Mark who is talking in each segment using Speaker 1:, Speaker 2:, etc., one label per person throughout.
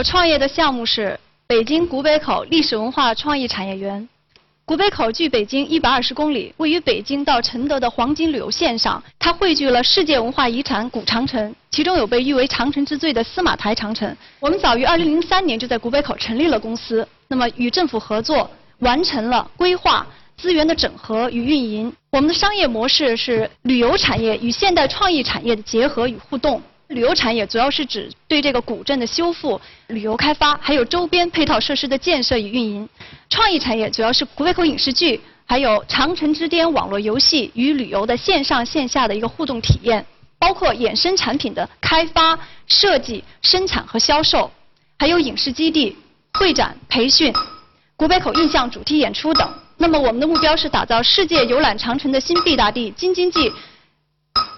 Speaker 1: 我创业的项目是北京古北口历史文化创意产业园。古北口距北京一百二十公里，位于北京到承德的黄金旅游线上。它汇聚了世界文化遗产古长城，其中有被誉为长城之最的司马台长城。我们早于二零零三年就在古北口成立了公司，那么与政府合作，完成了规划、资源的整合与运营。我们的商业模式是旅游产业与现代创意产业的结合与互动。旅游产业主要是指对这个古镇的修复、旅游开发，还有周边配套设施的建设与运营；创意产业主要是古北口影视剧，还有长城之巅网络游戏与旅游的线上线下的一个互动体验，包括衍生产品的开发、设计、生产和销售，还有影视基地、会展、培训、古北口印象主题演出等。那么我们的目标是打造世界游览长城的新必达地、京津冀。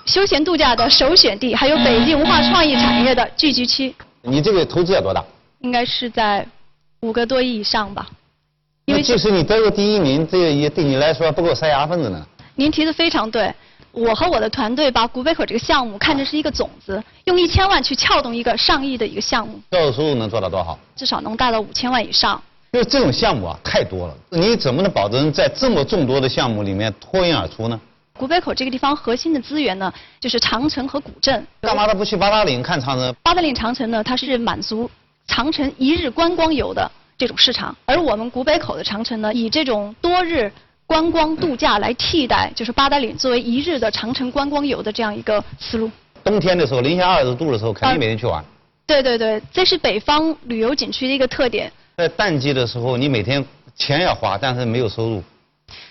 Speaker 1: 休闲度假的首选地，还有北京文化创意产业的聚集区。
Speaker 2: 你这个投资要多大？
Speaker 1: 应该是在五个多亿以上吧。
Speaker 2: 因为即使你得个第一名，这个也对你来说不够塞牙缝子呢。
Speaker 1: 您提的非常对，我和我的团队把古北口这个项目看成是一个种子，用一千万去撬动一个上亿的一个项目。
Speaker 2: 销售收入能做到多少？
Speaker 1: 至少能达到五千万以上。
Speaker 2: 因为这种项目啊太多了，你怎么能保证在这么众多的项目里面脱颖而出呢？
Speaker 1: 古北口这个地方核心的资源呢，就是长城和古镇。
Speaker 2: 干嘛他不去八达岭看长城？
Speaker 1: 八达岭长城呢，它是满足长城一日观光游的这种市场，而我们古北口的长城呢，以这种多日观光度假来替代，就是八达岭作为一日的长城观光游的这样一个思路。
Speaker 2: 冬天的时候，零下二十度的时候，肯定没人去玩。
Speaker 1: 对对对，这是北方旅游景区的一个特点。
Speaker 2: 在淡季的时候，你每天钱要花，但是没有收入。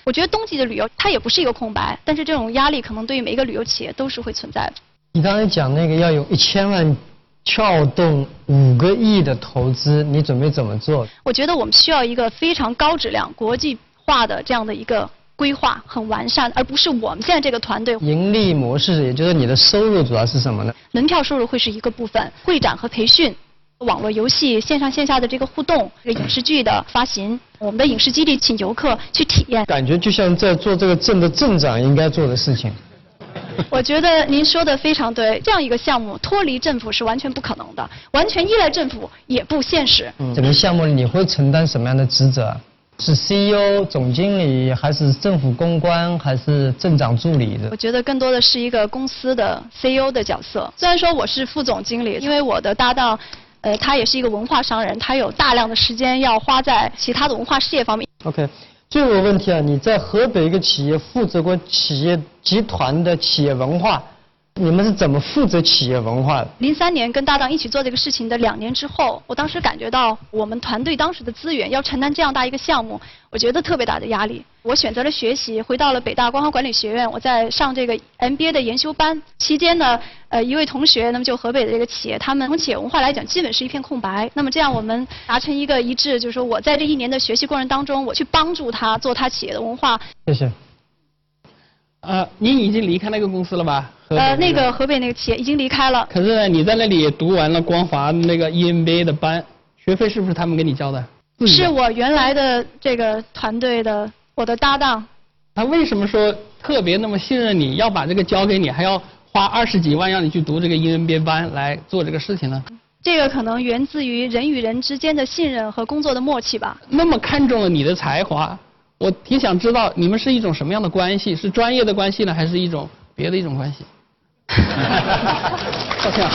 Speaker 1: 我觉得冬季的旅游它也不是一个空白，但是这种压力可能对于每一个旅游企业都是会存在的。
Speaker 3: 你刚才讲那个要有一千万撬动五个亿的投资，你准备怎么做？
Speaker 1: 我觉得我们需要一个非常高质量、国际化的这样的一个规划，很完善，而不是我们现在这个团队。
Speaker 3: 盈利模式，也就是你的收入主要是什么呢？
Speaker 1: 门票收入会是一个部分，会展和培训。网络游戏线上线下的这个互动，这个影视剧的发行，我们的影视基地请游客去体验，
Speaker 3: 感觉就像在做这个镇的镇长应该做的事情。
Speaker 1: 我觉得您说的非常对，这样一个项目脱离政府是完全不可能的，完全依赖政府也不现实。
Speaker 3: 整个项目你会承担什么样的职责？是 CEO、总经理，还是政府公关，还是镇长助理的？
Speaker 1: 我觉得更多的是一个公司的 CEO 的角色。虽然说我是副总经理，因为我的搭档。呃，他也是一个文化商人，他有大量的时间要花在其他的文化事业方面。
Speaker 3: OK，最后一个问题啊，你在河北一个企业负责过企业集团的企业文化。你们是怎么负责企业文化的？
Speaker 1: 零三年跟搭档一起做这个事情的两年之后，我当时感觉到我们团队当时的资源要承担这样大一个项目，我觉得特别大的压力。我选择了学习，回到了北大光华管理学院，我在上这个 MBA 的研修班期间呢，呃，一位同学，那么就河北的这个企业，他们从企业文化来讲，基本是一片空白。那么这样我们达成一个一致，就是说我在这一年的学习过程当中，我去帮助他做他企业的文化。
Speaker 3: 谢谢。
Speaker 4: 呃，您已经离开那个公司了吧？
Speaker 1: 呃，那个河北那个企业已经离开了。
Speaker 4: 可是呢，你在那里读完了光华那个 EMBA 的班，学费是不是他们给你交的？
Speaker 1: 是我原来的这个团队的我的搭档。
Speaker 4: 他为什么说特别那么信任你，要把这个交给你，还要花二十几万让你去读这个 EMBA 班来做这个事情呢？
Speaker 1: 这个可能源自于人与人之间的信任和工作的默契吧。
Speaker 4: 那么看重了你的才华。我挺想知道你们是一种什么样的关系？是专业的关系呢，还是一种别的一种关系？抱歉。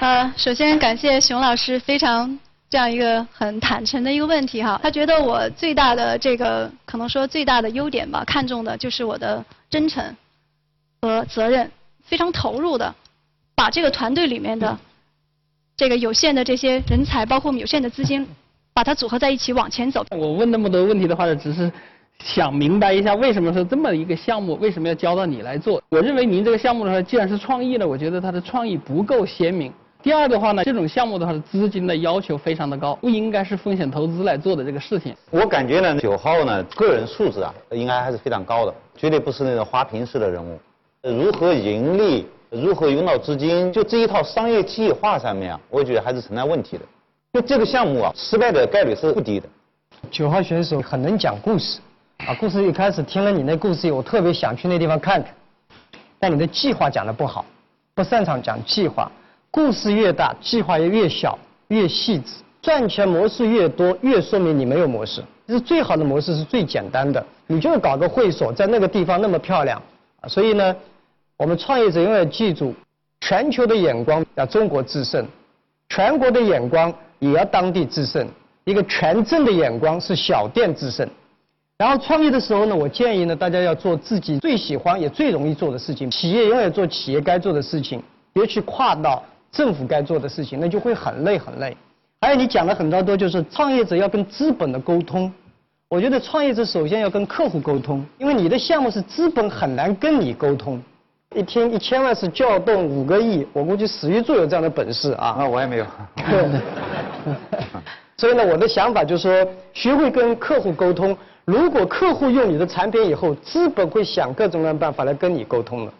Speaker 1: 呃，首先感谢熊老师非常这样一个很坦诚的一个问题哈。他觉得我最大的这个可能说最大的优点吧，看重的就是我的真诚和责任，非常投入的把这个团队里面的。这个有限的这些人才，包括我们有限的资金，把它组合在一起往前走。
Speaker 4: 我问那么多问题的话呢，只是想明白一下，为什么是这么一个项目，为什么要交到你来做？我认为您这个项目的话，既然是创意呢，我觉得它的创意不够鲜明。第二的话呢，这种项目的话，资金的要求非常的高，不应该是风险投资来做的这个事情。
Speaker 2: 我感觉呢，九号呢，个人素质啊，应该还是非常高的，绝对不是那种花瓶式的人物。如何盈利？如何用到资金？就这一套商业计划上面啊，我觉得还是存在问题的。就这个项目啊，失败的概率是不低的。
Speaker 3: 九号选手很能讲故事，啊，故事一开始听了你那故事，我特别想去那地方看看。但你的计划讲的不好，不擅长讲计划。故事越大，计划也越小，越细致。赚钱模式越多，越说明你没有模式。其实最好的模式是最简单的，你就搞个会所，在那个地方那么漂亮。啊，所以呢，我们创业者永远记住，全球的眼光要中国制胜，全国的眼光也要当地制胜。一个全镇的眼光是小店制胜。然后创业的时候呢，我建议呢，大家要做自己最喜欢也最容易做的事情。企业永远做企业该做的事情，别去跨到政府该做的事情，那就会很累很累。还有你讲了很多多，就是创业者要跟资本的沟通。我觉得创业者首先要跟客户沟通，因为你的项目是资本很难跟你沟通。一天一千万是调动五个亿，我估计史玉柱有这样的本事啊。
Speaker 2: 啊，我也没有。
Speaker 3: 所以呢，我的想法就是说，学会跟客户沟通。如果客户用你的产品以后，资本会想各种各样的办法来跟你沟通了。